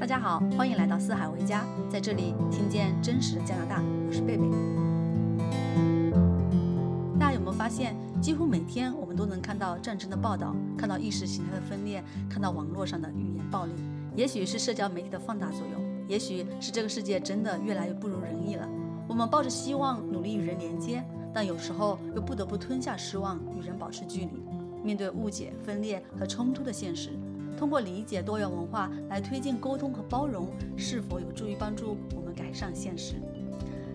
大家好，欢迎来到四海为家，在这里听见真实的加拿大。我是贝贝。大家有没有发现，几乎每天我们都能看到战争的报道，看到意识形态的分裂，看到网络上的语言暴力。也许是社交媒体的放大作用，也许是这个世界真的越来越不如人意了。我们抱着希望努力与人连接，但有时候又不得不吞下失望，与人保持距离。面对误解、分裂和冲突的现实。通过理解多元文化来推进沟通和包容，是否有助于帮助我们改善现实？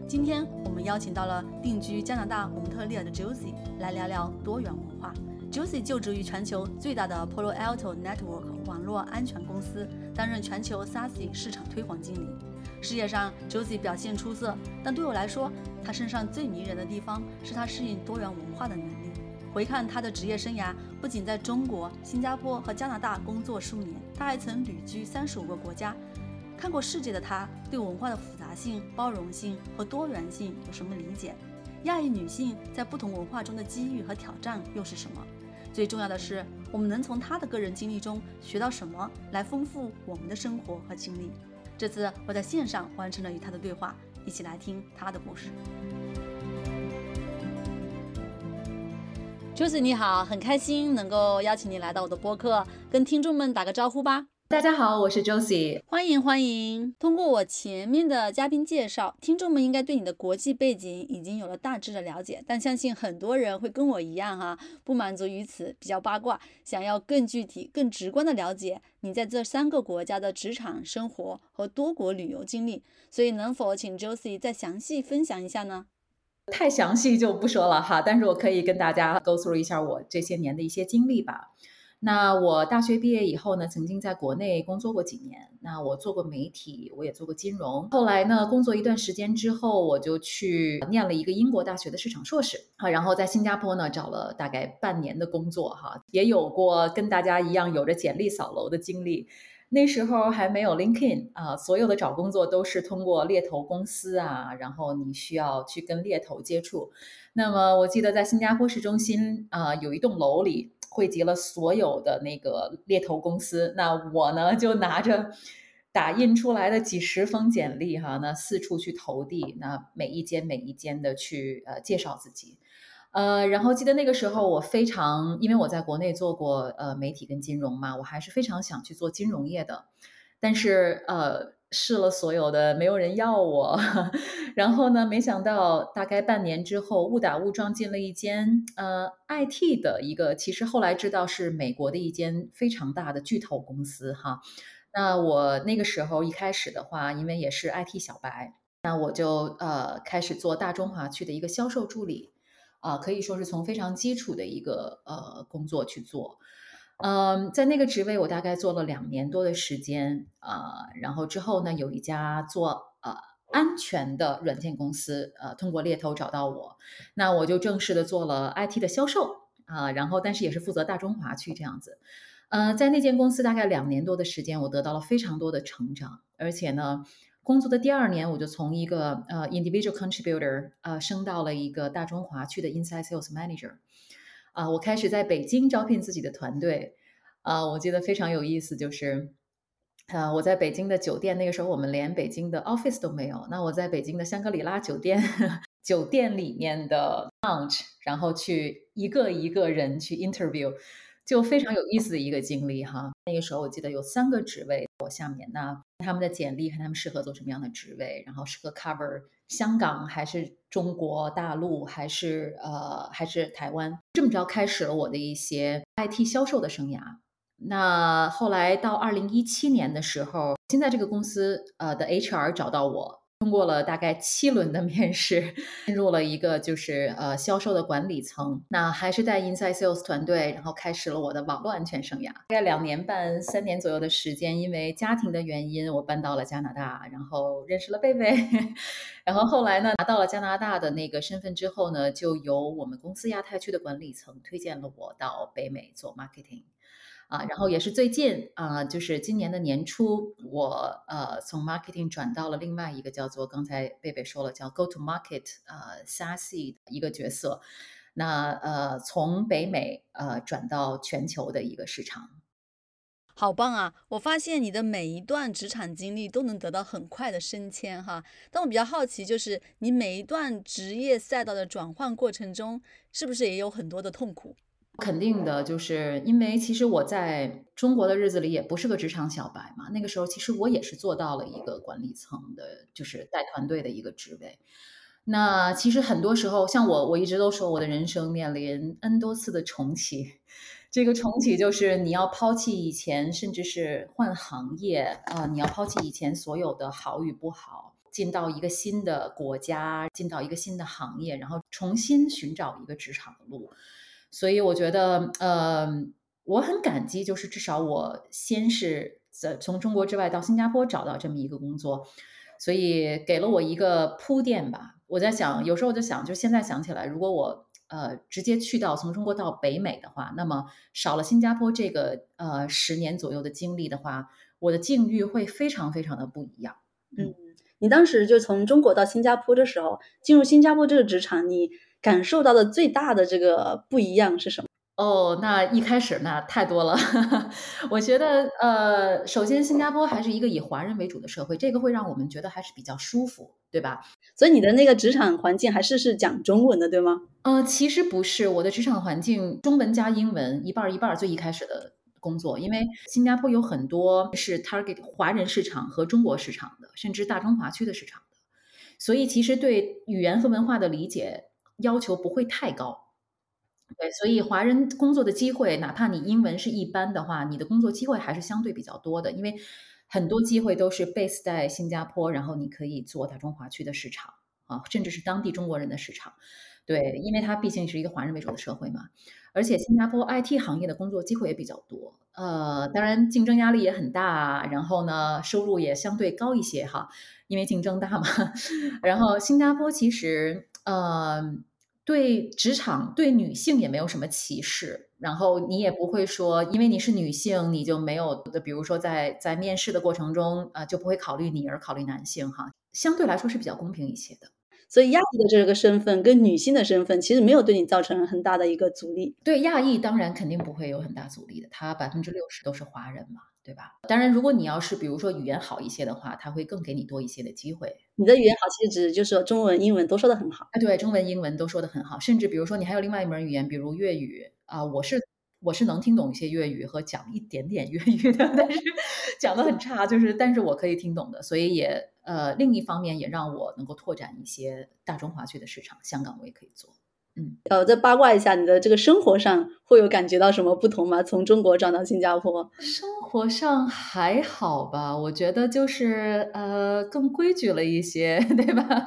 今天我们邀请到了定居加拿大蒙特利尔的 Josie 来聊聊多元文化。Josie 就职于全球最大的 Palo Alto Network 网络安全公司，担任全球 SASE 市场推广经理。事业上，Josie 表现出色，但对我来说，他身上最迷人的地方是他适应多元文化的能力。回看他的职业生涯，不仅在中国、新加坡和加拿大工作数年，他还曾旅居三十五个国家。看过世界的他，对文化的复杂性、包容性和多元性有什么理解？亚裔女性在不同文化中的机遇和挑战又是什么？最重要的是，我们能从他的个人经历中学到什么，来丰富我们的生活和经历？这次我在线上完成了与他的对话，一起来听他的故事。Josie 你好，很开心能够邀请你来到我的播客，跟听众们打个招呼吧。大家好，我是 Josie，欢迎欢迎。通过我前面的嘉宾介绍，听众们应该对你的国际背景已经有了大致的了解，但相信很多人会跟我一样哈，不满足于此，比较八卦，想要更具体、更直观的了解你在这三个国家的职场生活和多国旅游经历，所以能否请 Josie 再详细分享一下呢？太详细就不说了哈，但是我可以跟大家 go through 一下我这些年的一些经历吧。那我大学毕业以后呢，曾经在国内工作过几年。那我做过媒体，我也做过金融。后来呢，工作一段时间之后，我就去念了一个英国大学的市场硕士啊，然后在新加坡呢找了大概半年的工作哈，也有过跟大家一样有着简历扫楼的经历。那时候还没有 LinkedIn 啊，所有的找工作都是通过猎头公司啊，然后你需要去跟猎头接触。那么我记得在新加坡市中心啊，有一栋楼里汇集了所有的那个猎头公司。那我呢就拿着打印出来的几十封简历哈，那四处去投递，那每一间每一间的去呃介绍自己。呃，然后记得那个时候我非常，因为我在国内做过呃媒体跟金融嘛，我还是非常想去做金融业的，但是呃试了所有的，没有人要我。然后呢，没想到大概半年之后，误打误撞进了一间呃 IT 的一个，其实后来知道是美国的一间非常大的巨头公司哈。那我那个时候一开始的话，因为也是 IT 小白，那我就呃开始做大中华区的一个销售助理。啊，可以说是从非常基础的一个呃工作去做，嗯，在那个职位我大概做了两年多的时间啊，然后之后呢，有一家做呃安全的软件公司呃通过猎头找到我，那我就正式的做了 IT 的销售啊，然后但是也是负责大中华区这样子，呃，在那间公司大概两年多的时间，我得到了非常多的成长，而且呢。工作的第二年，我就从一个呃 individual contributor 呃升到了一个大中华区的 inside sales manager，啊，我开始在北京招聘自己的团队，啊，我记得非常有意思，就是，呃，我在北京的酒店，那个时候我们连北京的 office 都没有，那我在北京的香格里拉酒店 酒店里面的 lounge，然后去一个一个人去 interview。就非常有意思的一个经历哈。那个时候我记得有三个职位我下面，那他们的简历看他们适合做什么样的职位，然后适合 cover 香港还是中国大陆还是呃还是台湾，这么着开始了我的一些 IT 销售的生涯。那后来到二零一七年的时候，现在这个公司呃的 HR 找到我。通过了大概七轮的面试，进入了一个就是呃销售的管理层。那还是在 Inside Sales 团队，然后开始了我的网络安全生涯。大概两年半、三年左右的时间，因为家庭的原因，我搬到了加拿大，然后认识了贝贝。然后后来呢，拿到了加拿大的那个身份之后呢，就由我们公司亚太区的管理层推荐了我到北美做 marketing。啊，然后也是最近啊，就是今年的年初，我呃从 marketing 转到了另外一个叫做刚才贝贝说了叫 go to market 啊 SaaS 一个角色，那呃从北美呃转到全球的一个市场。好棒啊！我发现你的每一段职场经历都能得到很快的升迁哈。但我比较好奇，就是你每一段职业赛道的转换过程中，是不是也有很多的痛苦？肯定的，就是因为其实我在中国的日子里也不是个职场小白嘛。那个时候其实我也是做到了一个管理层的，就是带团队的一个职位。那其实很多时候，像我，我一直都说我的人生面临 N 多次的重启。这个重启就是你要抛弃以前，甚至是换行业啊，你要抛弃以前所有的好与不好，进到一个新的国家，进到一个新的行业，然后重新寻找一个职场的路。所以我觉得，呃，我很感激，就是至少我先是在从中国之外到新加坡找到这么一个工作，所以给了我一个铺垫吧。我在想，有时候我就想，就现在想起来，如果我。呃，直接去到从中国到北美的话，那么少了新加坡这个呃十年左右的经历的话，我的境遇会非常非常的不一样。嗯，你当时就从中国到新加坡的时候，进入新加坡这个职场，你感受到的最大的这个不一样是什么？哦，那一开始那太多了。我觉得，呃，首先新加坡还是一个以华人为主的社会，这个会让我们觉得还是比较舒服，对吧？所以你的那个职场环境还是是讲中文的，对吗？呃，其实不是，我的职场环境中文加英文一半一半。最一开始的工作，因为新加坡有很多是 target 华人市场和中国市场的，甚至大中华区的市场的，所以其实对语言和文化的理解要求不会太高。对，所以华人工作的机会，哪怕你英文是一般的话，你的工作机会还是相对比较多的，因为很多机会都是 base 在新加坡，然后你可以做大中华区的市场啊，甚至是当地中国人的市场。对，因为它毕竟是一个华人为主的社会嘛，而且新加坡 IT 行业的工作机会也比较多，呃，当然竞争压力也很大，然后呢，收入也相对高一些哈，因为竞争大嘛。然后新加坡其实，呃。对职场对女性也没有什么歧视，然后你也不会说因为你是女性你就没有的，比如说在在面试的过程中呃就不会考虑你而考虑男性哈，相对来说是比较公平一些的。所以亚裔的这个身份跟女性的身份其实没有对你造成很大的一个阻力。对亚裔当然肯定不会有很大阻力的，他百分之六十都是华人嘛，对吧？当然，如果你要是比如说语言好一些的话，他会更给你多一些的机会。你的语言好，其实指就是说中文、英文都说的很好。啊，对，中文、英文都说的很好，甚至比如说你还有另外一门语言，比如粤语啊，我是。我是能听懂一些粤语和讲一点点粤语的，但是 讲的很差，就是但是我可以听懂的，所以也呃另一方面也让我能够拓展一些大中华区的市场，香港我也可以做。嗯，呃，再八卦一下，你的这个生活上会有感觉到什么不同吗？从中国转到新加坡，生活上还好吧？我觉得就是呃更规矩了一些，对吧？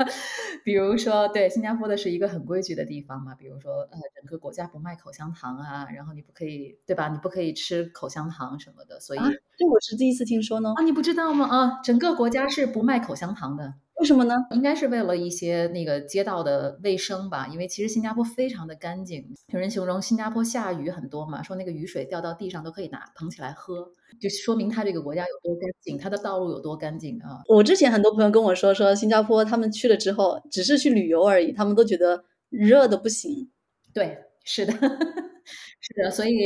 比如说，对，新加坡的是一个很规矩的地方嘛。比如说，呃，整个国家不卖口香糖啊，然后你不可以，对吧？你不可以吃口香糖什么的。所以，这我是第一次听说呢。啊，你不知道吗？啊，整个国家是不卖口香糖的。为什么呢？应该是为了一些那个街道的卫生吧。因为其实新加坡非常的干净，有人形容新加坡下雨很多嘛，说那个雨水掉到地上都可以拿捧起来喝，就说明它这个国家有多干净，它的道路有多干净啊。我之前很多朋友跟我说，说新加坡他们去了之后，只是去旅游而已，他们都觉得热的不行。对，是的，是的。所以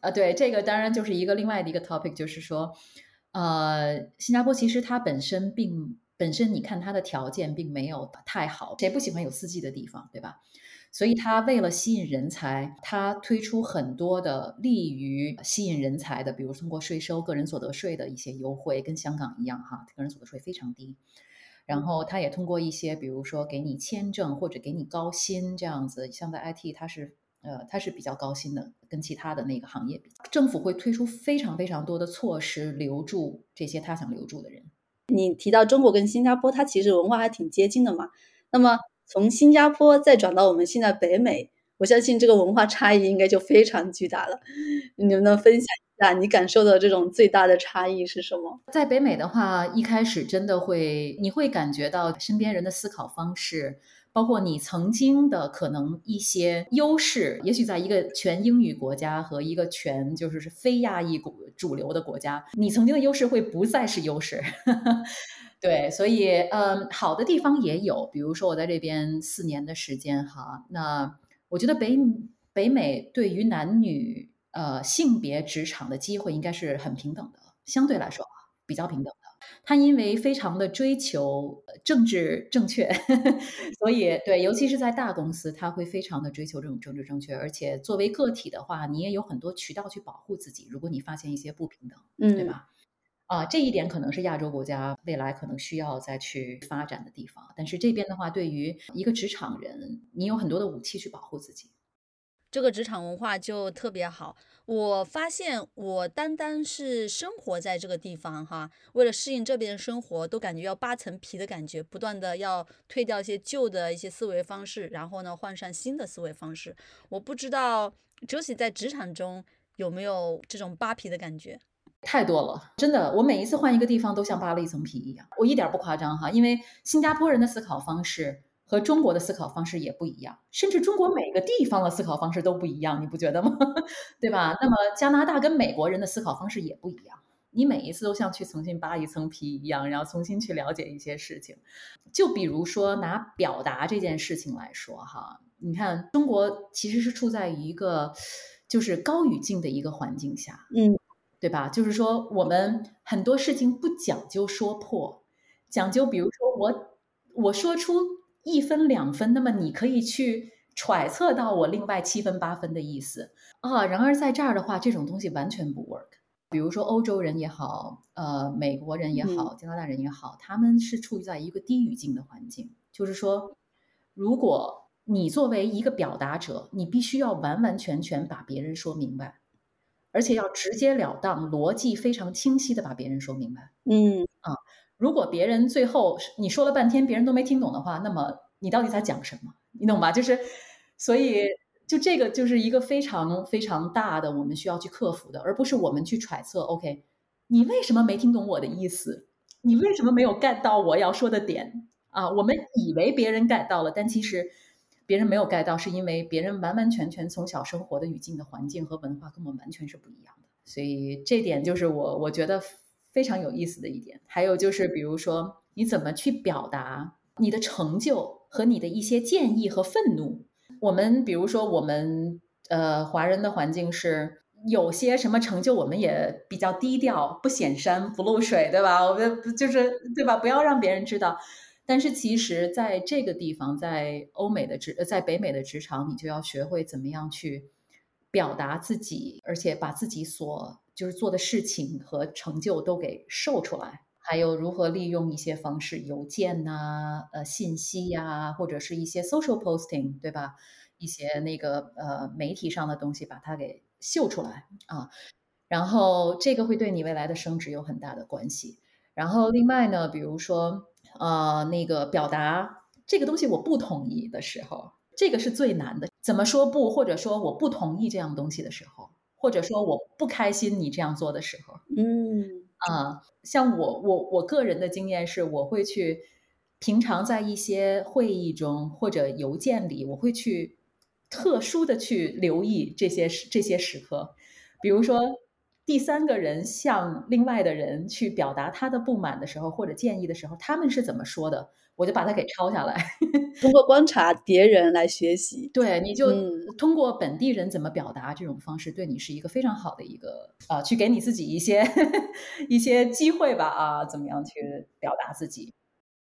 呃，对这个当然就是一个另外的一个 topic，就是说，呃，新加坡其实它本身并。本身你看它的条件并没有太好，谁不喜欢有四季的地方，对吧？所以它为了吸引人才，它推出很多的利于吸引人才的，比如通过税收、个人所得税的一些优惠，跟香港一样哈，个人所得税非常低。然后它也通过一些，比如说给你签证或者给你高薪这样子，像在 IT 它是呃它是比较高薪的，跟其他的那个行业比，政府会推出非常非常多的措施留住这些他想留住的人。你提到中国跟新加坡，它其实文化还挺接近的嘛。那么从新加坡再转到我们现在北美，我相信这个文化差异应该就非常巨大了。你们能分享一下你感受到这种最大的差异是什么？在北美的话，一开始真的会，你会感觉到身边人的思考方式。包括你曾经的可能一些优势，也许在一个全英语国家和一个全就是是非亚裔主主流的国家，你曾经的优势会不再是优势。对，所以嗯，好的地方也有，比如说我在这边四年的时间哈，那我觉得北北美对于男女呃性别职场的机会应该是很平等的，相对来说啊比较平等。他因为非常的追求政治正确，所以对，尤其是在大公司，他会非常的追求这种政治正确。而且作为个体的话，你也有很多渠道去保护自己。如果你发现一些不平等，嗯，对吧？啊，这一点可能是亚洲国家未来可能需要再去发展的地方。但是这边的话，对于一个职场人，你有很多的武器去保护自己。这个职场文化就特别好。我发现，我单单是生活在这个地方哈，为了适应这边的生活，都感觉要扒层皮的感觉，不断的要退掉一些旧的一些思维方式，然后呢，换上新的思维方式。我不知道周姐在职场中有没有这种扒皮的感觉？太多了，真的，我每一次换一个地方都像扒了一层皮一样，我一点不夸张哈，因为新加坡人的思考方式。和中国的思考方式也不一样，甚至中国每个地方的思考方式都不一样，你不觉得吗？对吧？那么加拿大跟美国人的思考方式也不一样，你每一次都像去重新扒一层皮一样，然后重新去了解一些事情。就比如说拿表达这件事情来说哈，你看中国其实是处在一个就是高语境的一个环境下，嗯，对吧？就是说我们很多事情不讲究说破，讲究比如说我我说出。一分两分，那么你可以去揣测到我另外七分八分的意思啊。然而在这儿的话，这种东西完全不 work。比如说欧洲人也好，呃，美国人也好，加拿大人也好，他们是处于在一个低语境的环境。就是说，如果你作为一个表达者，你必须要完完全全把别人说明白，而且要直截了当、逻辑非常清晰的把别人说明白。嗯啊。如果别人最后你说了半天，别人都没听懂的话，那么你到底在讲什么？你懂吧？就是，所以就这个就是一个非常非常大的我们需要去克服的，而不是我们去揣测。OK，你为什么没听懂我的意思？你为什么没有 get 到我要说的点啊？我们以为别人 get 到了，但其实别人没有 get 到，是因为别人完完全全从小生活的语境的环境和文化跟我们完全是不一样的。所以这点就是我我觉得。非常有意思的一点，还有就是，比如说你怎么去表达你的成就和你的一些建议和愤怒。我们比如说，我们呃华人的环境是有些什么成就，我们也比较低调，不显山不露水，对吧？我们就是对吧？不要让别人知道。但是其实在这个地方，在欧美的职，在北美的职场，你就要学会怎么样去表达自己，而且把自己所。就是做的事情和成就都给秀出来，还有如何利用一些方式，邮件呐，呃，信息呀，或者是一些 social posting，对吧？一些那个呃媒体上的东西，把它给秀出来啊。然后这个会对你未来的升职有很大的关系。然后另外呢，比如说呃那个表达这个东西我不同意的时候，这个是最难的。怎么说不，或者说我不同意这样东西的时候。或者说我不开心你这样做的时候，嗯啊，像我我我个人的经验是，我会去平常在一些会议中或者邮件里，我会去特殊的去留意这些时这些时刻，比如说第三个人向另外的人去表达他的不满的时候或者建议的时候，他们是怎么说的。我就把它给抄下来，通过观察别人来学习。对，你就通过本地人怎么表达这种方式，对你是一个非常好的一个啊，去给你自己一些 一些机会吧啊，怎么样去表达自己？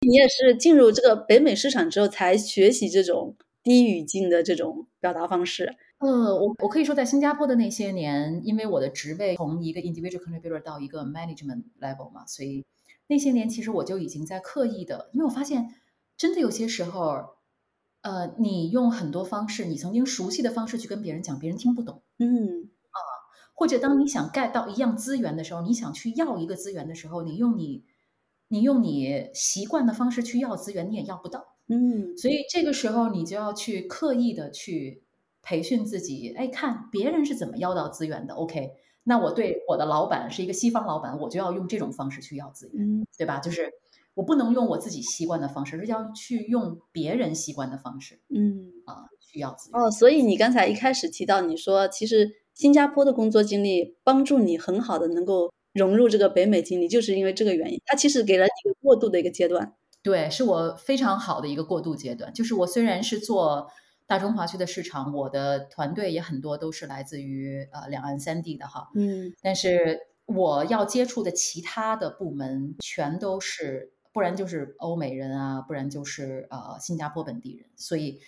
你也是进入这个北美市场之后才学习这种低语境的这种表达方式。呃，我我可以说，在新加坡的那些年，因为我的职位从一个 individual contributor 到一个 management level 嘛，所以。那些年，其实我就已经在刻意的，因为我发现，真的有些时候，呃，你用很多方式，你曾经熟悉的方式去跟别人讲，别人听不懂，嗯。啊，或者当你想 get 到一样资源的时候，你想去要一个资源的时候，你用你，你用你习惯的方式去要资源，你也要不到，嗯，所以这个时候你就要去刻意的去培训自己，哎，看别人是怎么要到资源的，OK。那我对我的老板是一个西方老板，我就要用这种方式去要资源，对吧？就是我不能用我自己习惯的方式，是要去用别人习惯的方式，嗯啊，去要资源。哦，所以你刚才一开始提到，你说其实新加坡的工作经历帮助你很好的能够融入这个北美经历，就是因为这个原因，它其实给了你一个过渡的一个阶段。对，是我非常好的一个过渡阶段。就是我虽然是做大中华区的市场，我的团队也很多都是来自于呃两岸三地的哈。嗯但是我要接触的其他的部门全都是，不然就是欧美人啊，不然就是呃新加坡本地人，所以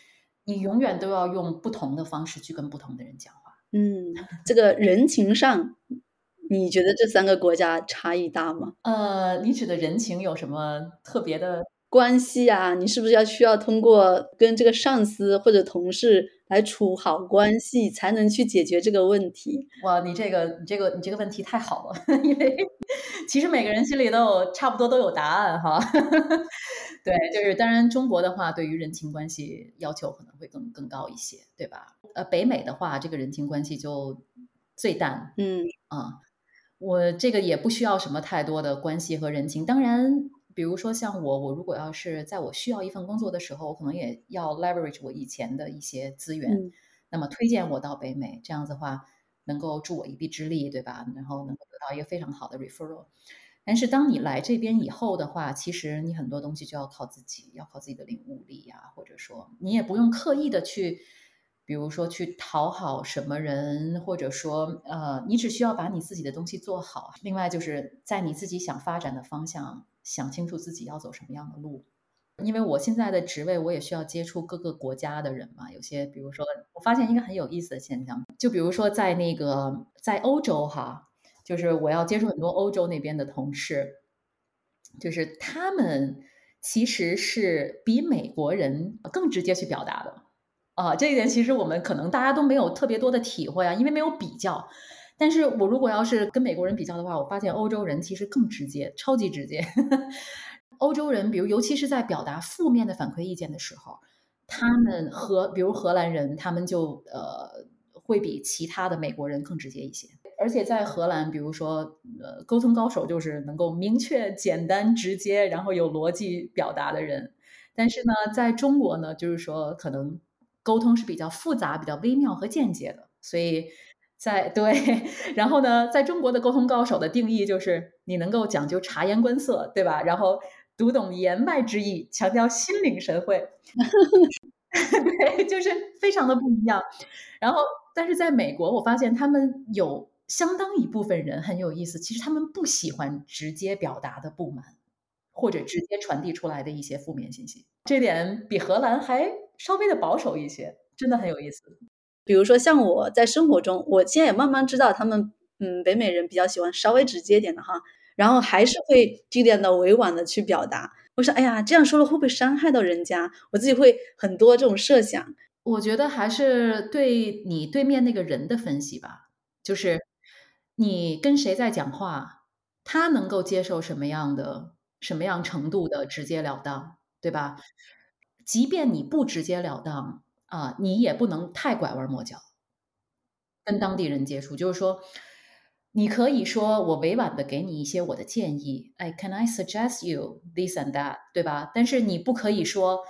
你永远都要用不同的方式去跟不同的人讲话。嗯，这个人情上，你觉得这三个国家差异大吗？呃，你指的人情有什么特别的？关系啊，你是不是要需要通过跟这个上司或者同事来处好关系，才能去解决这个问题？哇，你这个你这个你这个问题太好了，因为其实每个人心里都有差不多都有答案哈。对，就是当然中国的话，对于人情关系要求可能会更更高一些，对吧？呃，北美的话，这个人情关系就最淡嗯啊。我这个也不需要什么太多的关系和人情，当然。比如说像我，我如果要是在我需要一份工作的时候，我可能也要 leverage 我以前的一些资源，嗯那么推荐我到北美，这样子的话能够助我一臂之力，对吧？然后能够得到一个非常好的 referral。但是当你来这边以后的话，其实你很多东西就要靠自己，要靠自己的领悟力呀、或者说你也不用刻意的去，比如说去讨好什么人，或者说呃，你只需要把你自己的东西做好。另外就是在你自己想发展的方向，想清楚自己要走什么样的路。因为我现在的职位，我也需要接触各个国家的人嘛。有些，比如说，我发现一个很有意思的现象，就比如说在那个在欧洲哈，就是我要接触很多欧洲那边的同事，就是他们其实是比美国人更直接去表达的啊。这一点其实我们可能大家都没有特别多的体会啊，因为没有比较。但是我如果要是跟美国人比较的话，我发现欧洲人其实更直接，超级直接。欧洲人，比如尤其是在表达负面的反馈意见的时候，他们和比如荷兰人，他们就呃会比其他的美国人更直接一些。而且在荷兰，比如说呃沟通高手就是能够明确、简单、直接，然后有逻辑表达的人。但是呢，在中国呢，就是说可能沟通是比较复杂、比较微妙和间接的，所以。在 对，然后呢，在中国的沟通高手的定义就是你能够讲究察言观色，对吧？然后读懂言外之意，强调心领神会 对，就是非常的不一样。然后，但是在美国，我发现他们有相当一部分人很有意思，其实他们不喜欢直接表达的不满，或者直接传递出来的一些负面信息，这点比荷兰还稍微的保守一些，真的很有意思。比如说像我在生活中，我现在也慢慢知道他们，嗯，北美人比较喜欢稍微直接点的哈，然后还是会尽量的委婉的去表达。我说，哎呀，这样说了会不会伤害到人家？我自己会很多这种设想。我觉得还是对你对面那个人的分析吧，就是你跟谁在讲话，他能够接受什么样的、什么样程度的直截了当，对吧？即便你不直截了当。啊，你也不能太拐弯抹角，跟当地人接触，就是说，你可以说我委婉的给你一些我的建议，哎，Can I suggest you this and that，对吧？但是你不可以说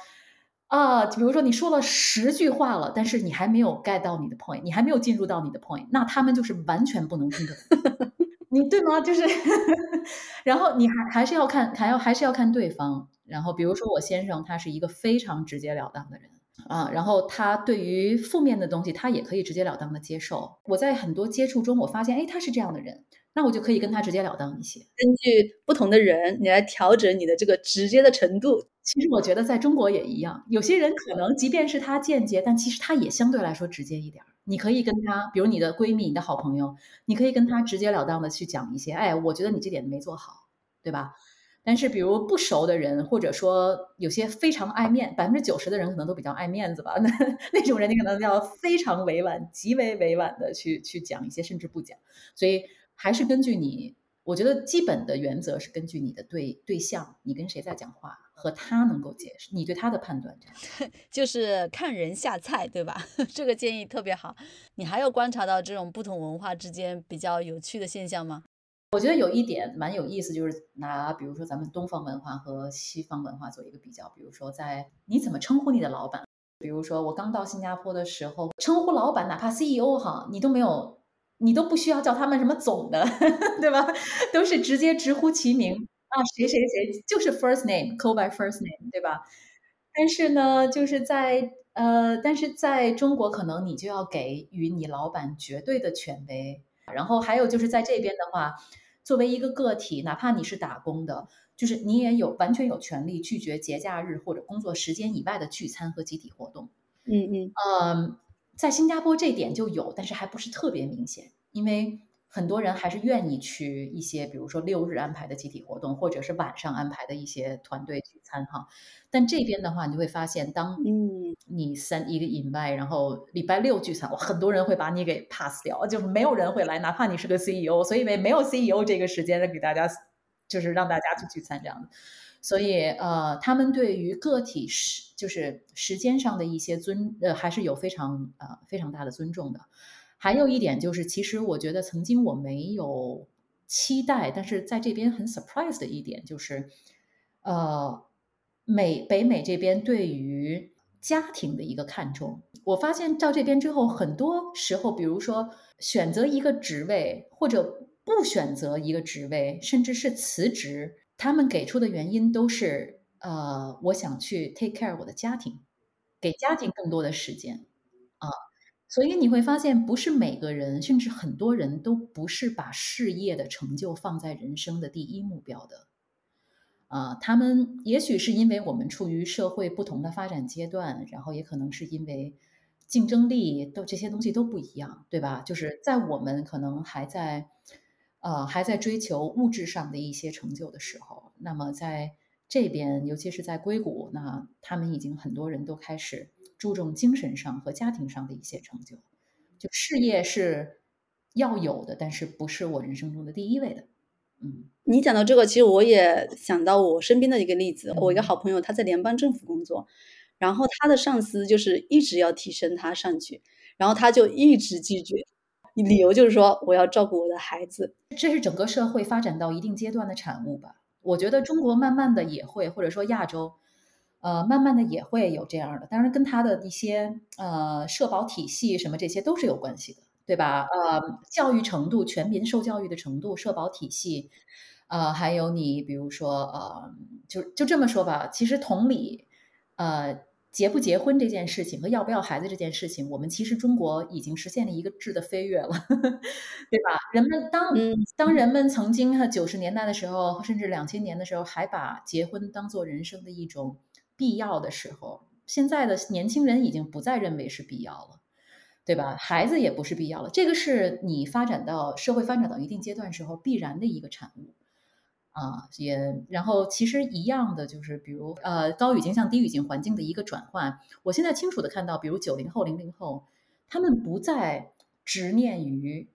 啊，比如说你说了十句话了，但是你还没有 get 到你的 point，你还没有进入到你的 point，那他们就是完全不能听得懂，你对吗？就是，然后你还还是要看，还要还是要看对方。然后比如说我先生，他是一个非常直截了当的人。啊，然后他对于负面的东西，他也可以直截了当的接受。我在很多接触中，我发现，哎，他是这样的人，那我就可以跟他直截了当一些。根据不同的人，你来调整你的这个直接的程度。其实我觉得在中国也一样，有些人可能即便是他间接，但其实他也相对来说直接一点。你可以跟他，比如你的闺蜜、你的好朋友，你可以跟他直截了当的去讲一些，哎，我觉得你这点没做好，对吧？但是，比如不熟的人，或者说有些非常爱面，百分之九十的人可能都比较爱面子吧。那那种人，你可能要非常委婉、极为委婉的去去讲一些，甚至不讲。所以，还是根据你，我觉得基本的原则是根据你的对对象，你跟谁在讲话，和他能够解释你对他的判断。就是看人下菜，对吧？这个建议特别好。你还有观察到这种不同文化之间比较有趣的现象吗？我觉得有一点蛮有意思，就是拿比如说咱们东方文化和西方文化做一个比较。比如说，在你怎么称呼你的老板？比如说我刚到新加坡的时候，称呼老板，哪怕 CEO 哈，你都没有，你都不需要叫他们什么总的，对吧？都是直接直呼其名啊，谁谁谁就是 first name，call by first name，对吧？但是呢，就是在呃，但是在中国，可能你就要给予你老板绝对的权威。然后还有就是在这边的话，作为一个个体，哪怕你是打工的，就是你也有完全有权利拒绝节假日或者工作时间以外的聚餐和集体活动。嗯嗯嗯，在新加坡这点就有，但是还不是特别明显，因为。很多人还是愿意去一些，比如说六日安排的集体活动，或者是晚上安排的一些团队聚餐哈。但这边的话，你会发现，当嗯你三一个 invite，然后礼拜六聚餐，哇，很多人会把你给 pass 掉，就是没有人会来，哪怕你是个 CEO。所以，没没有 CEO 这个时间给大家，就是让大家去聚餐这样的。所以，呃，他们对于个体时就是时间上的一些尊，呃，还是有非常呃非常大的尊重的。还有一点就是，其实我觉得曾经我没有期待，但是在这边很 surprise 的一点就是，呃，美北美这边对于家庭的一个看重。我发现到这边之后，很多时候，比如说选择一个职位或者不选择一个职位，甚至是辞职，他们给出的原因都是，呃，我想去 take care 我的家庭，给家庭更多的时间。所以你会发现，不是每个人，甚至很多人都不是把事业的成就放在人生的第一目标的。啊，他们也许是因为我们处于社会不同的发展阶段，然后也可能是因为竞争力都这些东西都不一样，对吧？就是在我们可能还在呃还在追求物质上的一些成就的时候，那么在这边，尤其是在硅谷，那他们已经很多人都开始。注重精神上和家庭上的一些成就，就事业是要有的，但是不是我人生中的第一位的。嗯，你讲到这个，其实我也想到我身边的一个例子。我一个好朋友，他在联邦政府工作，然后他的上司就是一直要提升他上去，然后他就一直拒绝，理由就是说我要照顾我的孩子。这是整个社会发展到一定阶段的产物吧？我觉得中国慢慢的也会，或者说亚洲。呃，慢慢的也会有这样的，当然跟他的一些呃社保体系什么这些都是有关系的，对吧？呃，教育程度、全民受教育的程度、社保体系，呃，还有你比如说呃，就就这么说吧，其实同理，呃，结不结婚这件事情和要不要孩子这件事情，我们其实中国已经实现了一个质的飞跃了，对吧？人们当当人们曾经九十年代的时候，甚至两千年的时候，还把结婚当做人生的一种。必要的时候，现在的年轻人已经不再认为是必要了，对吧？孩子也不是必要了，这个是你发展到社会发展到一定阶段时候必然的一个产物啊。也然后其实一样的就是，比如呃高语境向低语境环境的一个转换，我现在清楚的看到，比如九零后、零零后，他们不再执念于。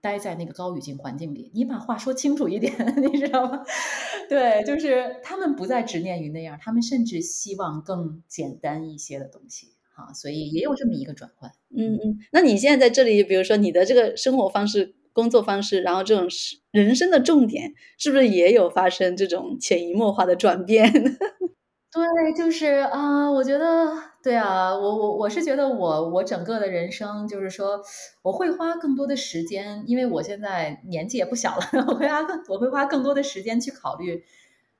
待在那个高语境环境里，你把话说清楚一点，你知道吗？对，就是他们不再执念于那样，他们甚至希望更简单一些的东西，哈，所以也有这么一个转换。嗯嗯，那你现在在这里，比如说你的这个生活方式、工作方式，然后这种人生的重点，是不是也有发生这种潜移默化的转变？对，就是啊，我觉得对啊，我我我是觉得我我整个的人生就是说，我会花更多的时间，因为我现在年纪也不小了，我会花更我会花更多的时间去考虑，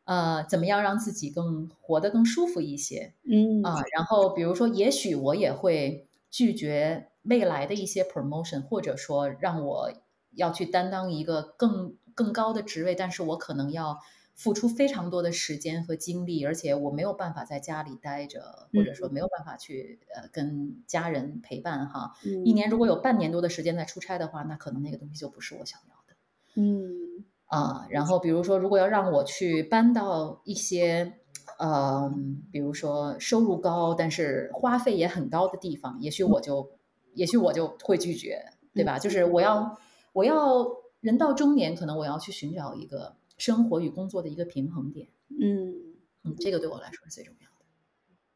呃，怎么样让自己更活得更舒服一些，嗯啊，然后比如说，也许我也会拒绝未来的一些 promotion，或者说让我要去担当一个更更高的职位，但是我可能要。付出非常多的时间和精力，而且我没有办法在家里待着，或者说没有办法去呃跟家人陪伴哈。一年如果有半年多的时间在出差的话，那可能那个东西就不是我想要的。嗯啊，然后比如说，如果要让我去搬到一些呃，比如说收入高但是花费也很高的地方，也许我就也许我就会拒绝，对吧？就是我要我要人到中年，可能我要去寻找一个。生活与工作的一个平衡点，嗯嗯，这个对我来说是最重要的。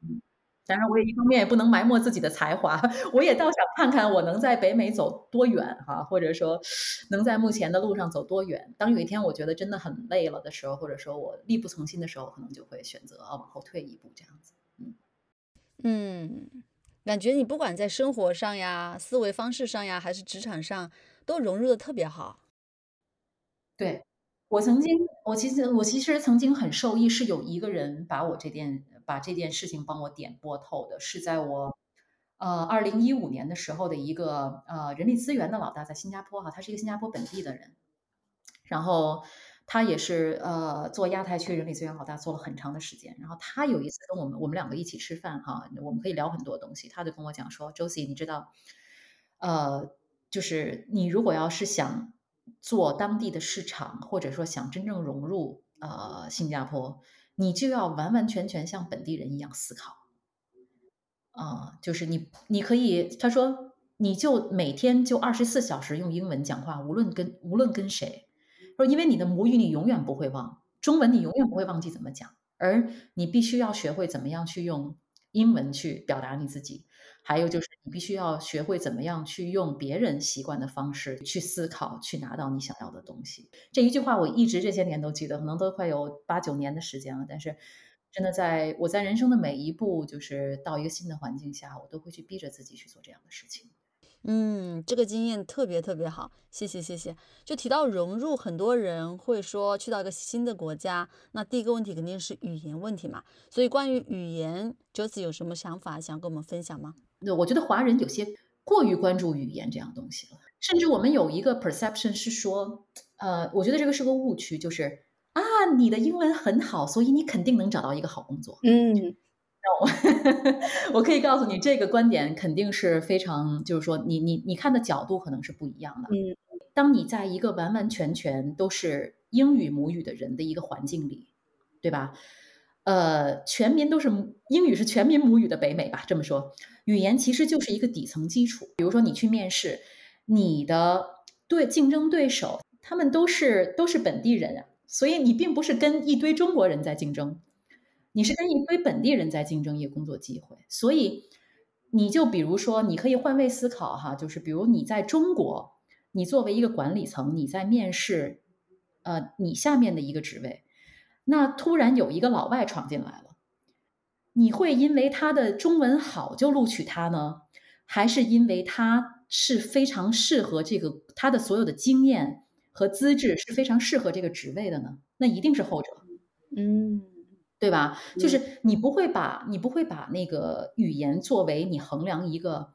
嗯，当然我也一方面也不能埋没自己的才华，我也倒想看看我能在北美走多远哈，或者说能在目前的路上走多远。当有一天我觉得真的很累了的时候，或者说我力不从心的时候，可能就会选择往后退一步这样子。嗯嗯，感觉你不管在生活上呀、思维方式上呀，还是职场上，都融入的特别好。对。我曾经，我其实我其实曾经很受益，是有一个人把我这件把这件事情帮我点拨透的，是在我呃二零一五年的时候的一个呃人力资源的老大，在新加坡哈，他是一个新加坡本地的人，然后他也是呃做亚太区人力资源老大做了很长的时间，然后他有一次跟我们我们两个一起吃饭哈，我们可以聊很多东西，他就跟我讲说，Josie，你知道，呃，就是你如果要是想做当地的市场，或者说想真正融入呃新加坡，你就要完完全全像本地人一样思考。啊、就是你你可以，他说你就每天就二十四小时用英文讲话，无论跟无论跟谁，说因为你的母语你永远不会忘，中文你永远不会忘记怎么讲，而你必须要学会怎么样去用英文去表达你自己。还有就是，你必须要学会怎么样去用别人习惯的方式去思考，去拿到你想要的东西。这一句话我一直这些年都记得，可能都快有八九年的时间了。但是，真的在我在人生的每一步，就是到一个新的环境下，我都会去逼着自己去做这样的事情。嗯，这个经验特别特别好，谢谢谢谢。就提到融入，很多人会说去到一个新的国家，那第一个问题肯定是语言问题嘛。所以关于语言 j o s 有什么想法想跟我们分享吗？那我觉得华人有些过于关注语言这样东西了，甚至我们有一个 perception 是说，呃，我觉得这个是个误区，就是啊，你的英文很好，所以你肯定能找到一个好工作。嗯 我可以告诉你，这个观点肯定是非常，就是说你你你看的角度可能是不一样的。嗯，当你在一个完完全全都是英语母语的人的一个环境里，对吧？呃，全民都是英语是全民母语的北美吧？这么说，语言其实就是一个底层基础。比如说你去面试，你的对竞争对手他们都是都是本地人，所以你并不是跟一堆中国人在竞争。你是跟一堆本地人在竞争一个工作机会，所以你就比如说，你可以换位思考哈，就是比如你在中国，你作为一个管理层，你在面试，呃，你下面的一个职位，那突然有一个老外闯进来了，你会因为他的中文好就录取他呢，还是因为他是非常适合这个他的所有的经验和资质是非常适合这个职位的呢？那一定是后者。嗯对吧？就是你不会把你不会把那个语言作为你衡量一个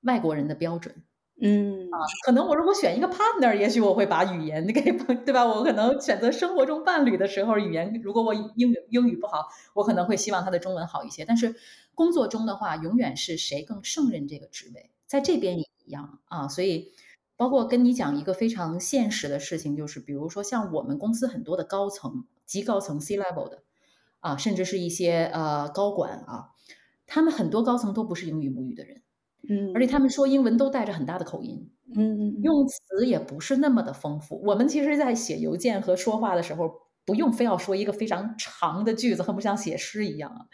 外国人的标准。嗯可能我如果选一个 partner，也许我会把语言给对吧？我可能选择生活中伴侣的时候，语言如果我英语英语不好，我可能会希望他的中文好一些。但是工作中的话，永远是谁更胜任这个职位，在这边也一样啊。所以，包括跟你讲一个非常现实的事情，就是比如说像我们公司很多的高层、极高层 C level 的。啊，甚至是一些呃高管啊，他们很多高层都不是英语母语的人，嗯而且他们说英文都带着很大的口音，嗯嗯用词也不是那么的丰富。我们其实，在写邮件和说话的时候，不用非要说一个非常长的句子，很不像写诗一样啊，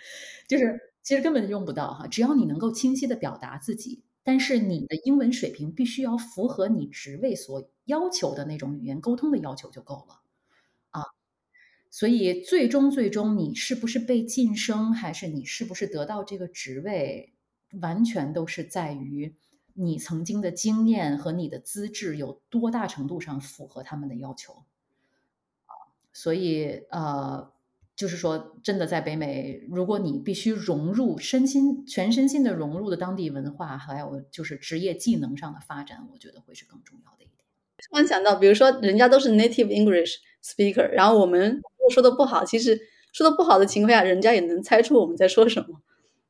就是其实根本用不到哈。只要你能够清晰的表达自己，但是你的英文水平必须要符合你职位所要求的那种语言沟通的要求就够了。所以最终最终，你是不是被晋升，还是你是不是得到这个职位，完全都是在于你曾经的经验和你的资质有多大程度上符合他们的要求。所以呃，就是说，真的在北美，如果你必须融入身心全身心的融入的当地文化，还有就是职业技能上的发展，我觉得会是更重要的一点。突然想到，比如说人家都是 native English speaker，然后我们如果说的不好，其实说的不好的情况下，人家也能猜出我们在说什么。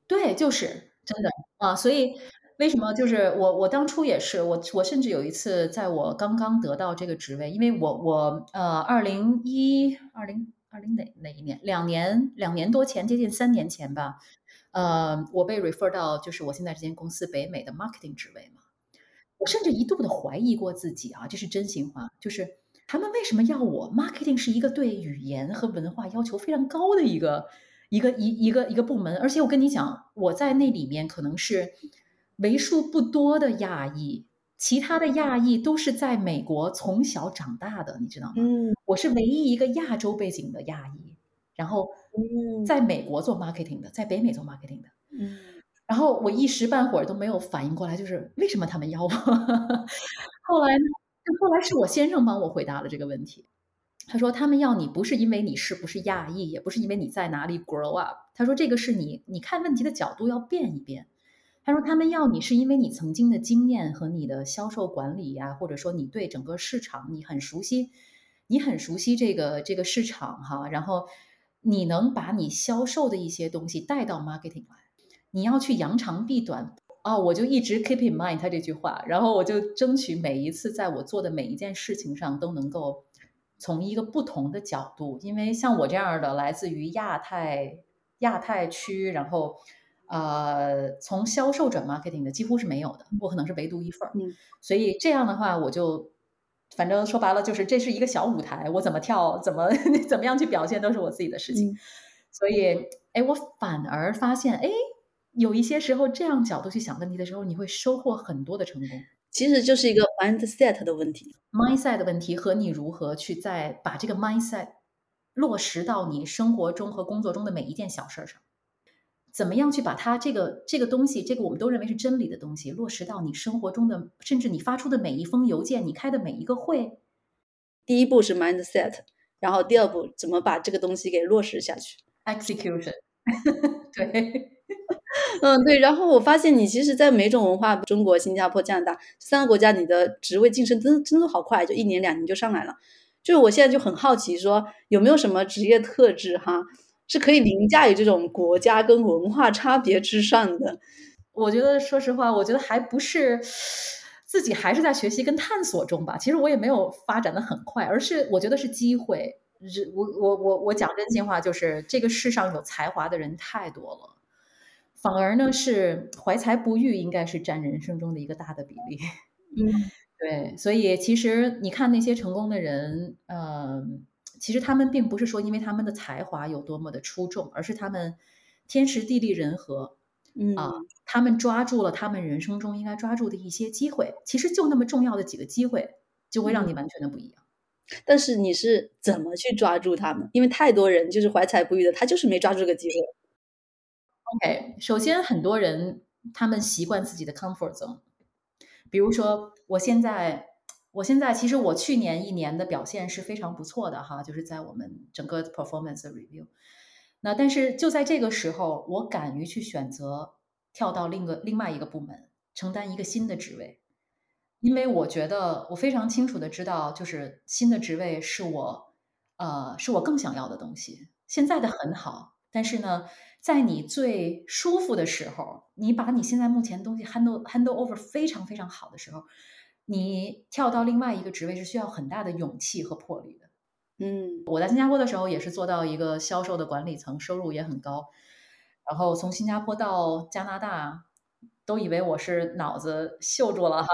对，就是真的啊，所以为什么就是我我当初也是我我甚至有一次在我刚刚得到这个职位，因为我我呃二零一二零二零哪哪一年两年两年多前接近三年前吧，呃我被 refer 到就是我现在这间公司北美的 marketing 职位嘛，我甚至一度的怀疑过自己啊，这是真心话，就是他们为什么要我？marketing 是一个对语言和文化要求非常高的一个。一个一一个一个部门，而且我跟你讲，我在那里面可能是为数不多的亚裔，其他的亚裔都是在美国从小长大的，你知道吗？嗯我是唯一一个亚洲背景的亚裔，然后嗯在美国做 marketing 的，在北美做 marketing 的，嗯然后我一时半会儿都没有反应过来，就是为什么他们要我？后来呢？后来是我先生帮我回答了这个问题。他说他们要你不是因为你是不是亚裔，也不是因为你在哪里 grow up。他说这个是你你看问题的角度要变一变。他说他们要你是因为你曾经的经验和你的销售管理呀，或者说你对整个市场你很熟悉，你很熟悉这个这个市场哈，然后你能把你销售的一些东西带到 marketing 来，你要去扬长避短。哦，我就一直 keep in mind 他这句话，然后我就争取每一次在我做的每一件事情上都能够从一个不同的角度，因为像我这样的来自于亚太亚太区，然后呃从销售转 marketing 的几乎是没有的，我可能是唯独一份儿，嗯，所以这样的话我就反正说白了就是这是一个小舞台，我怎么跳怎么 怎么样去表现都是我自己的事情，所以哎我反而发现哎。有一些时候，这样角度去想问题的时候，你会收获很多的成功。其实就是一个 mindset 的问题，mindset 的问题和你如何去在把这个 mindset 落实到你生活中和工作中的每一件小事上，怎么样去把它这个这个东西，这个我们都认为是真理的东西，落实到你生活中的，甚至你发出的每一封邮件，你开的每一个会。第一步是 mindset，然后第二步怎么把这个东西给落实下去？execution，对。嗯，对。然后我发现你其实，在每种文化，中国、新加坡、加拿大三个国家，你的职位晋升真真的好快，就一年两年就上来了。就是我现在就很好奇，说有没有什么职业特质哈，是可以凌驾于这种国家跟文化差别之上的？我觉得，说实话，我觉得还不是自己还是在学习跟探索中吧。其实我也没有发展的很快，而是我觉得是机会。我我我我讲真心话，就是这个世上有才华的人太多了。反而呢，是怀才不遇，应该是占人生中的一个大的比例。嗯，对，所以其实你看那些成功的人，嗯，其实他们并不是说因为他们的才华有多么的出众，而是他们天时地利人和，嗯啊，他们抓住了他们人生中应该抓住的一些机会。其实就那么重要的几个机会，就会让你完全的不一样。但是你是怎么去抓住他们？因为太多人就是怀才不遇的，他就是没抓住这个机会。OK，首先很多人他们习惯自己的 comfort zone，比如说我现在，我现在其实我去年一年的表现是非常不错的哈，就是在我们整个 performance review。那但是就在这个时候，我敢于去选择跳到另个另外一个部门，承担一个新的职位，因为我觉得我非常清楚的知道，就是新的职位是我呃是我更想要的东西。现在的很好，但是呢。在你最舒服的时候，你把你现在目前东西 handle handle over 非常非常好的时候，你跳到另外一个职位是需要很大的勇气和魄力的。嗯，我在新加坡的时候也是做到一个销售的管理层，收入也很高。然后从新加坡到加拿大，都以为我是脑子锈住了哈，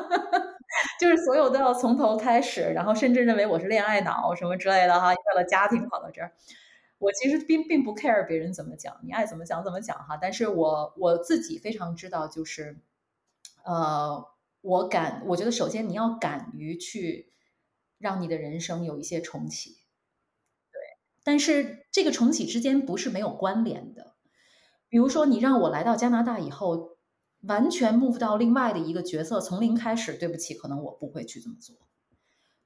就是所有都要从头开始，然后甚至认为我是恋爱脑什么之类的哈，为了家庭跑到这儿。我其实并并不 care 别人怎么讲，你爱怎么讲怎么讲哈。但是我我自己非常知道，就是，呃，我敢，我觉得首先你要敢于去让你的人生有一些重启，对。但是这个重启之间不是没有关联的。比如说，你让我来到加拿大以后，完全 move 到另外的一个角色，从零开始，对不起，可能我不会去这么做，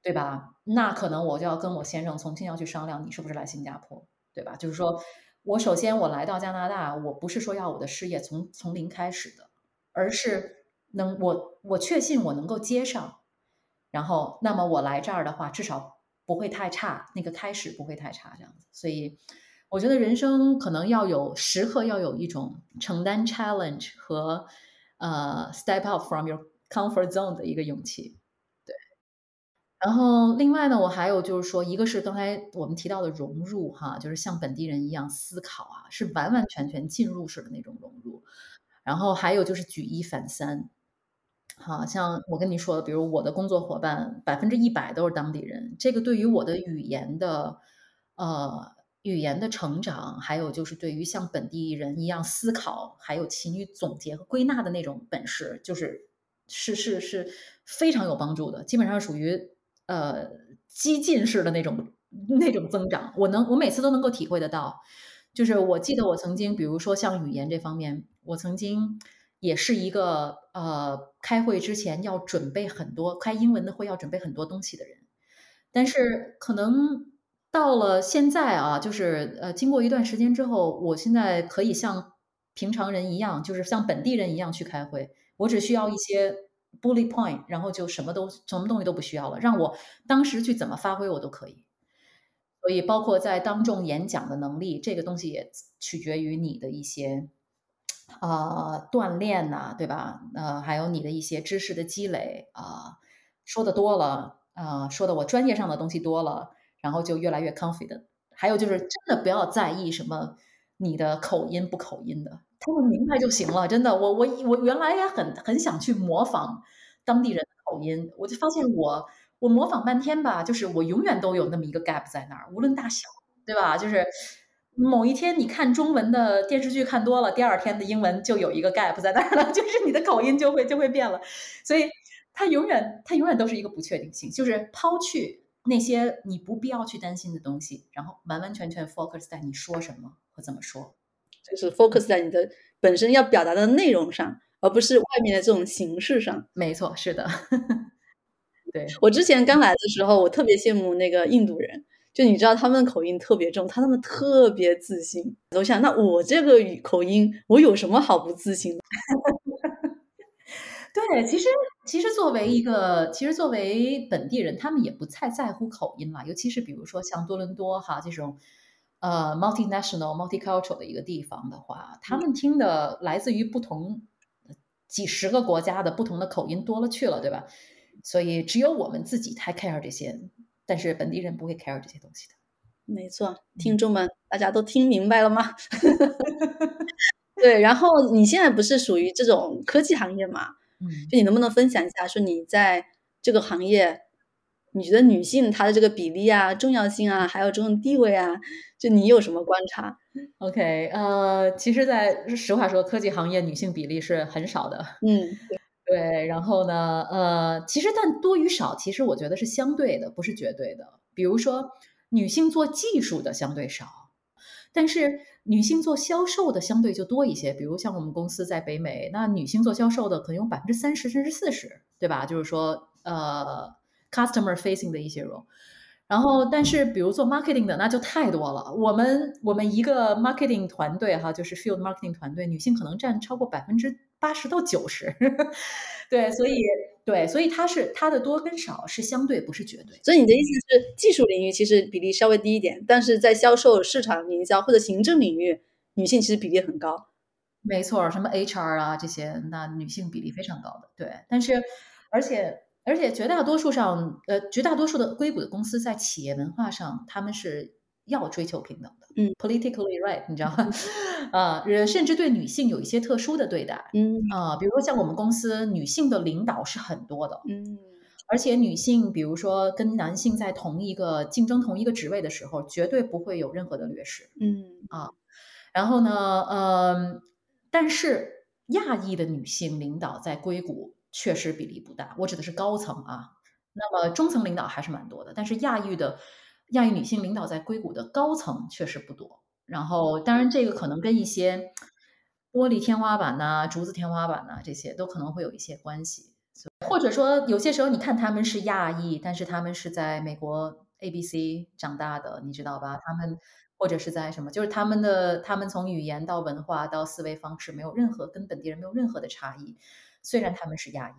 对吧？那可能我就要跟我先生重新要去商量，你是不是来新加坡。对吧？就是说，我首先我来到加拿大，我不是说要我的事业从从零开始的，而是能我我确信我能够接上，然后那么我来这儿的话，至少不会太差，那个开始不会太差这样子。所以我觉得人生可能要有时刻要有一种承担 challenge 和呃 step out from your comfort zone 的一个勇气。然后，另外呢，我还有就是说，一个是刚才我们提到的融入，哈，就是像本地人一样思考啊，是完完全全进入式的那种融入。然后还有就是举一反三，好像我跟你说的，比如我的工作伙伴百分之一百都是当地人，这个对于我的语言的呃语言的成长，还有就是对于像本地人一样思考，还有勤于总结和归纳的那种本事，就是是是是非常有帮助的，基本上属于。呃，激进式的那种那种增长，我能我每次都能够体会得到。就是我记得我曾经，比如说像语言这方面，我曾经也是一个呃，开会之前要准备很多开英文的会要准备很多东西的人。但是可能到了现在啊，就是呃，经过一段时间之后，我现在可以像平常人一样，就是像本地人一样去开会，我只需要一些 bullet point，然后就什么都什么东西都不需要了，让我当时去怎么发挥我都可以。所以，包括在当众演讲的能力，这个东西也取决于你的一些呃锻炼呐，对吧？呃，还有你的一些知识的积累啊，说的多了啊，说的我专业上的东西多了，然后就越来越 confident。还有就是真的不要在意什么你的口音不口音的，他们明白就行了。真的，我我我原来也很很想去模仿当地人的口音，我就发现我。我模仿半天吧，就是我永远都有那么一个 gap 在那儿，无论大小，对吧？就是某一天你看中文的电视剧看多了，第二天的英文就有一个 gap 在那儿了，就是你的口音就会就会变了。所以它永远它永远都是一个不确定性，就是抛去那些你不必要去担心的东西，然后完完全全 focus 在你说什么和怎么说，就是 focus 在你的本身要表达的内容上，而不是外面的这种形式上。没错，是的。对我之前刚来的时候，我特别羡慕那个印度人，就你知道他们的口音特别重，他们特别自信。我想，那我这个口音，我有什么好不自信的？对，其实其实作为一个，其实作为本地人，他们也不太在乎口音了。尤其是比如说像多伦多哈这种呃 multinational multicultural 的一个地方的话，他们听的来自于不同几十个国家的不同的口音多了去了，对吧？所以只有我们自己才 care 这些，但是本地人不会 care 这些东西的。没错，听众们，大家都听明白了吗？对，然后你现在不是属于这种科技行业嘛？嗯，就你能不能分享一下，说你在这个行业，你觉得女性她的这个比例啊、重要性啊，还有这种地位啊，就你有什么观察？OK，呃，其实，在实话说，科技行业女性比例是很少的。嗯。对，然后呢，呃，其实但多与少，其实我觉得是相对的，不是绝对的。比如说，女性做技术的相对少，但是女性做销售的相对就多一些。比如像我们公司在北美，那女性做销售的可能有百分之三十甚至四十，对吧？就是说，呃，customer facing 的一些 role。然后，但是比如做 marketing 的那就太多了。我们我们一个 marketing 团队哈，就是 field marketing 团队，女性可能占超过百分之。八十到九十，对，所以对，所以它是它的多跟少是相对，不是绝对。所以你的意思是，技术领域其实比例稍微低一点，但是在销售、市场营销或者行政领域，女性其实比例很高。没错，什么 HR 啊这些，那女性比例非常高的。对，但是而且而且绝大多数上，呃，绝大多数的硅谷的公司在企业文化上，他们是。要追求平等的，嗯，politically right，你知道吗？啊，甚至对女性有一些特殊的对待，嗯啊，比如说像我们公司女性的领导是很多的，嗯，而且女性，比如说跟男性在同一个竞争同一个职位的时候，绝对不会有任何的劣势，嗯啊，然后呢，呃，但是亚裔的女性领导在硅谷确实比例不大，我指的是高层啊，那么中层领导还是蛮多的，但是亚裔的。亚裔女性领导在硅谷的高层确实不多，然后当然这个可能跟一些玻璃天花板呐、竹子天花板呐这些都可能会有一些关系，或者说有些时候你看他们是亚裔，但是他们是在美国 A B C 长大的，你知道吧？他们或者是在什么，就是他们的他们从语言到文化到思维方式没有任何跟本地人没有任何的差异，虽然他们是亚裔，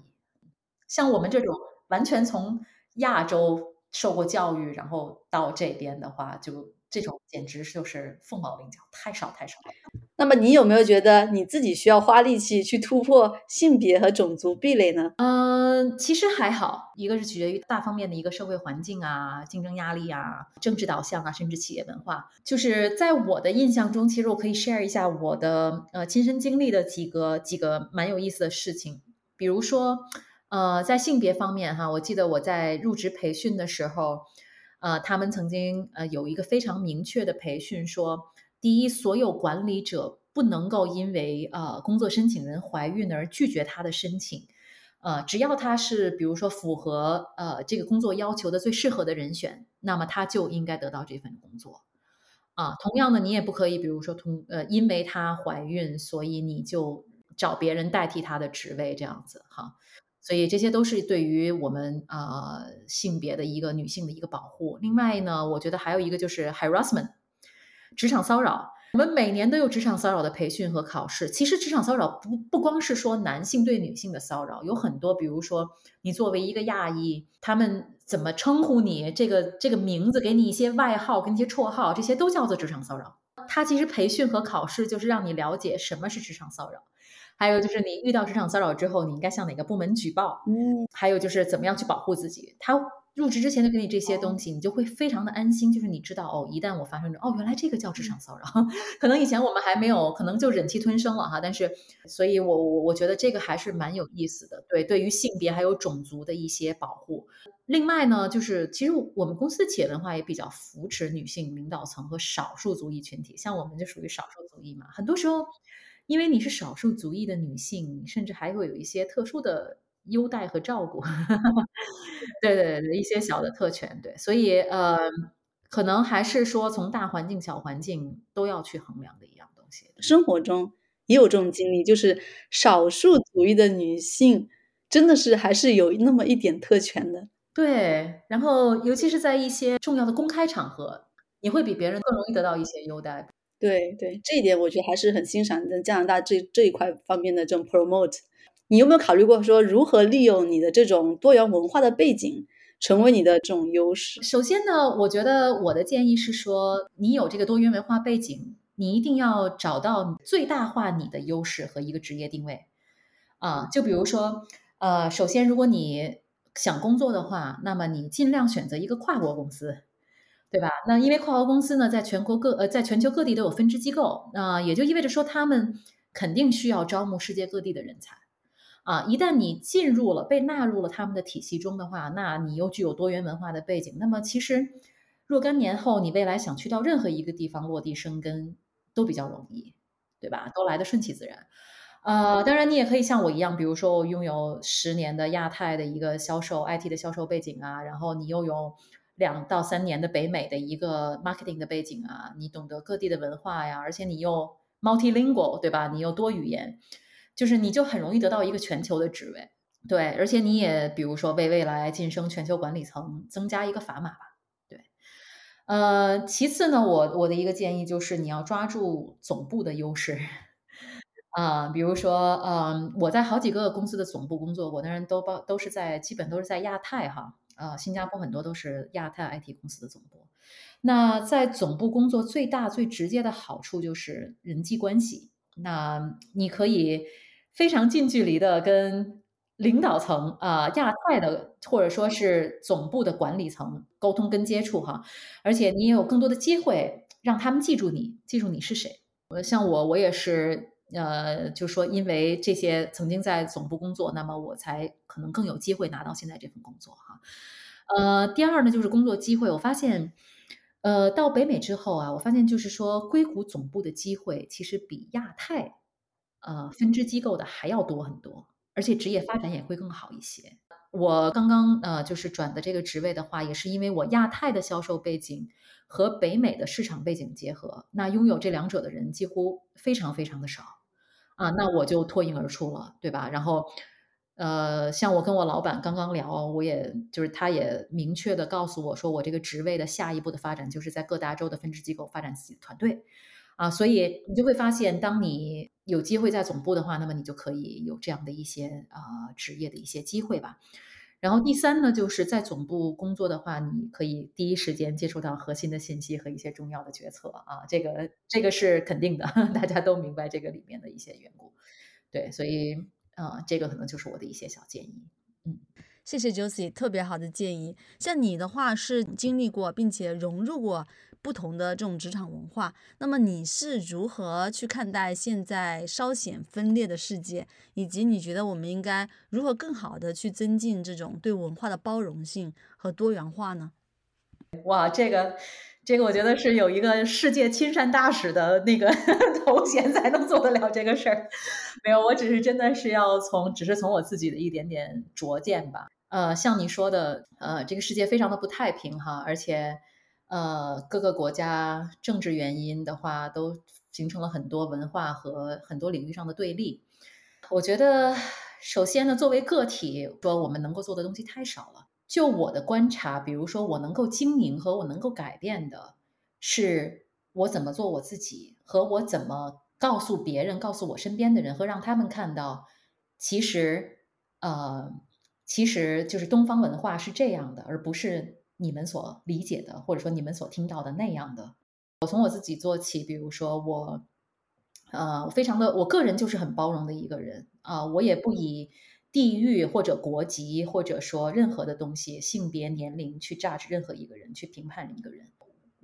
像我们这种完全从亚洲。受过教育，然后到这边的话，就这种简直就是凤毛麟角，太少太少了。那么你有没有觉得你自己需要花力气去突破性别和种族壁垒呢？嗯，其实还好，一个是取决于大方面的一个社会环境啊、竞争压力啊、政治导向啊，甚至企业文化。就是在我的印象中，其实我可以 share 一下我的呃亲身经历的几个几个蛮有意思的事情，比如说。呃，在性别方面哈，我记得我在入职培训的时候，呃，他们曾经呃有一个非常明确的培训，说第一，所有管理者不能够因为呃工作申请人怀孕而拒绝他的申请，呃，只要他是比如说符合呃这个工作要求的最适合的人选，那么他就应该得到这份工作。啊，同样的，你也不可以，比如说同呃因为她怀孕，所以你就找别人代替她的职位这样子哈。所以这些都是对于我们呃性别的一个女性的一个保护。另外呢，我觉得还有一个就是 harassment，职场骚扰。我们每年都有职场骚扰的培训和考试。其实职场骚扰不不光是说男性对女性的骚扰，有很多，比如说你作为一个亚裔，他们怎么称呼你，这个这个名字，给你一些外号跟一些绰号，这些都叫做职场骚扰。他其实培训和考试就是让你了解什么是职场骚扰。还有就是你遇到职场骚扰之后，你应该向哪个部门举报？嗯，还有就是怎么样去保护自己？他入职之前就给你这些东西，你就会非常的安心。就是你知道哦，一旦我发生哦，原来这个叫职场骚扰。可能以前我们还没有，可能就忍气吞声了哈。但是，所以我我我觉得这个还是蛮有意思的。对，对于性别还有种族的一些保护。另外呢，就是其实我们公司的企业文化也比较扶持女性领导层和少数族裔群体，像我们就属于少数族裔嘛，很多时候。因为你是少数族裔的女性，甚至还会有一些特殊的优待和照顾，对对对，一些小的特权，对，所以呃，可能还是说从大环境、小环境都要去衡量的一样东西。生活中也有这种经历，就是少数族裔的女性真的是还是有那么一点特权的。对，然后尤其是在一些重要的公开场合，你会比别人更容易得到一些优待。对对，这一点我觉得还是很欣赏的加拿大这这一块方面的这种 promote。你有没有考虑过说如何利用你的这种多元文化的背景，成为你的这种优势？首先呢，我觉得我的建议是说，你有这个多元文化背景，你一定要找到最大化你的优势和一个职业定位。啊，就比如说，呃，首先如果你想工作的话，那么你尽量选择一个跨国公司。对吧？那因为跨国公司呢，在全国各呃，在全球各地都有分支机构，那也就意味着说，他们肯定需要招募世界各地的人才啊。一旦你进入了，被纳入了他们的体系中的话，那你又具有多元文化的背景，那么其实若干年后，你未来想去到任何一个地方落地生根都比较容易，对吧？都来的顺其自然。呃，当然你也可以像我一样，比如说我拥有十年的亚太的一个销售 IT 的销售背景啊，然后你又有。两到三年的北美的一个 marketing 的背景啊，你懂得各地的文化呀，而且你又 multilingual 对吧？你又多语言，就是你就很容易得到一个全球的职位，对，而且你也比如说为未来晋升全球管理层增加一个砝码吧，对。呃，其次呢，我我的一个建议就是你要抓住总部的优势，啊，比如说，嗯，我在好几个公司的总部工作过，当然都包都是在基本都是在亚太哈。呃，新加坡很多都是亚太 IT 公司的总部。那在总部工作最大最直接的好处就是人际关系。那你可以非常近距离的跟领导层啊，亚太的或者说是总部的管理层沟通跟接触哈，而且你也有更多的机会让他们记住你，记住你是谁。呃，像我，我也是。呃，就说因为这些曾经在总部工作，那么我才可能更有机会拿到现在这份工作哈。呃，第二呢，就是工作机会，我发现，呃，到北美之后啊，我发现就是说，硅谷总部的机会其实比亚太呃分支机构的还要多很多，而且职业发展也会更好一些。我刚刚呃就是转的这个职位的话，也是因为我亚太的销售背景。和北美的市场背景结合，那拥有这两者的人几乎非常非常的少啊，那我就脱颖而出了，对吧？然后，呃，像我跟我老板刚刚聊，我也就是他也明确的告诉我说，我这个职位的下一步的发展就是在各大洲的分支机构发展自己的团队啊，所以你就会发现，当你有机会在总部的话，那么你就可以有这样的一些啊职业的一些机会吧。然后第三呢，就是在总部工作的话，你可以第一时间接触到核心的信息和一些重要的决策啊，这个这个是肯定的，大家都明白这个里面的一些缘故。对，所以啊，这个可能就是我的一些小建议。嗯，谢谢 Josie，特别好的建议。像你的话是经历过并且融入过。不同的这种职场文化，那么你是如何去看待现在稍显分裂的世界，以及你觉得我们应该如何更好的去增进这种对文化的包容性和多元化呢？哇，这个，这个我觉得是有一个世界亲善大使的那个 头衔才能做得了这个事儿。没有，我只是真的是要从，只是从我自己的一点点拙见吧。呃，像你说的，呃，这个世界非常的不太平哈，而且。呃，各个国家政治原因的话，都形成了很多文化和很多领域上的对立。我觉得首先呢，作为个体，说我们能够做的东西太少了。就我的观察，比如说我能够经营和我能够改变的，是我怎么做我自己，和我怎么告诉别人、告诉我身边的人，和让他们看到，其实，呃，其实就是东方文化是这样的，而不是你们所理解的，或者说你们所听到的那样的。我从我自己做起，比如说我，呃，非常的，我个人就是很包容的一个人啊，我也不以。地域或者国籍，或者说任何的东西，性别、年龄去 judge 任何一个人，去评判一个人，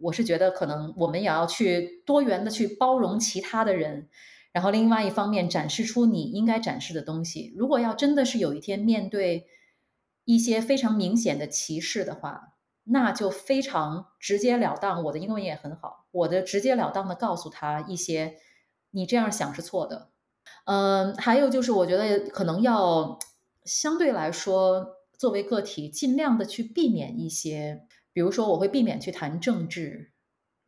我是觉得可能我们也要去多元的去包容其他的人，然后另外一方面展示出你应该展示的东西。如果要真的是有一天面对一些非常明显的歧视的话，那就非常直截了当。我的英文也很好，我的直截了当的告诉他一些，你这样想是错的。嗯，还有就是，我觉得可能要相对来说，作为个体，尽量的去避免一些，比如说，我会避免去谈政治，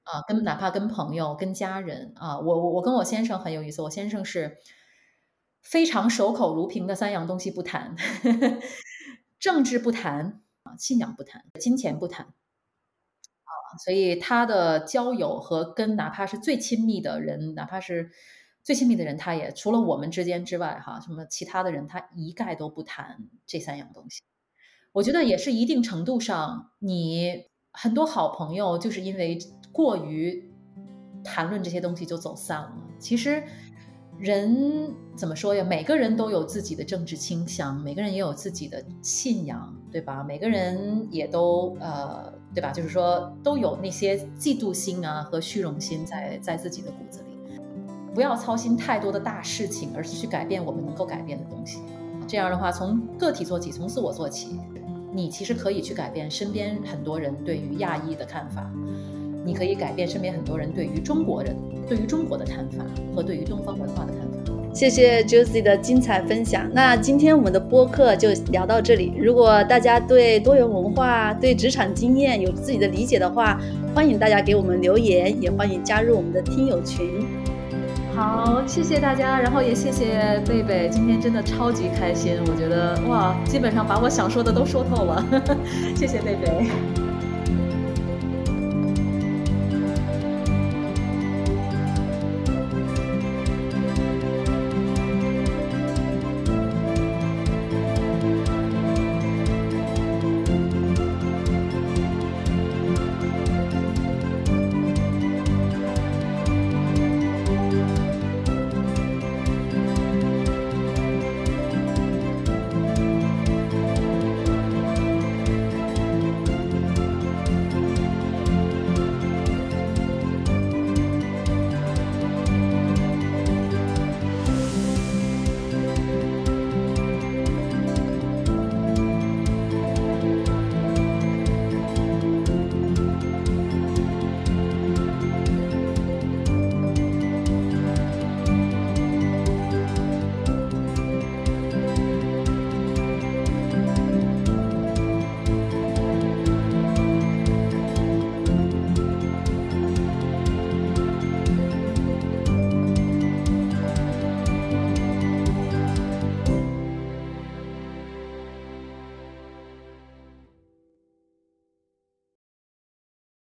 啊，跟哪怕跟朋友、跟家人啊，我我我跟我先生很有意思，我先生是非常守口如瓶的，三样东西不谈，政治不谈啊，信仰不谈，金钱不谈，啊，所以他的交友和跟哪怕是最亲密的人，哪怕是。最亲密的人，他也除了我们之间之外，哈，什么其他的人，他一概都不谈这三样东西。我觉得也是一定程度上，你很多好朋友就是因为过于谈论这些东西就走散了。其实人怎么说呀？每个人都有自己的政治倾向，每个人也有自己的信仰，对吧？每个人也都呃，对吧？就是说都有那些嫉妒心啊和虚荣心在在自己的骨子里。不要操心太多的大事情，而是去改变我们能够改变的东西。这样的话，从个体做起，从自我做起，你其实可以去改变身边很多人对于亚裔的看法，你可以改变身边很多人对于中国人、对于中国的看法和对于东方文化的看法。谢谢 Josie 的精彩分享。那今天我们的播客就聊到这里。如果大家对多元文化、对职场经验有自己的理解的话，欢迎大家给我们留言，也欢迎加入我们的听友群。好，谢谢大家，然后也谢谢贝贝，今天真的超级开心，我觉得哇，基本上把我想说的都说透了，谢谢贝贝。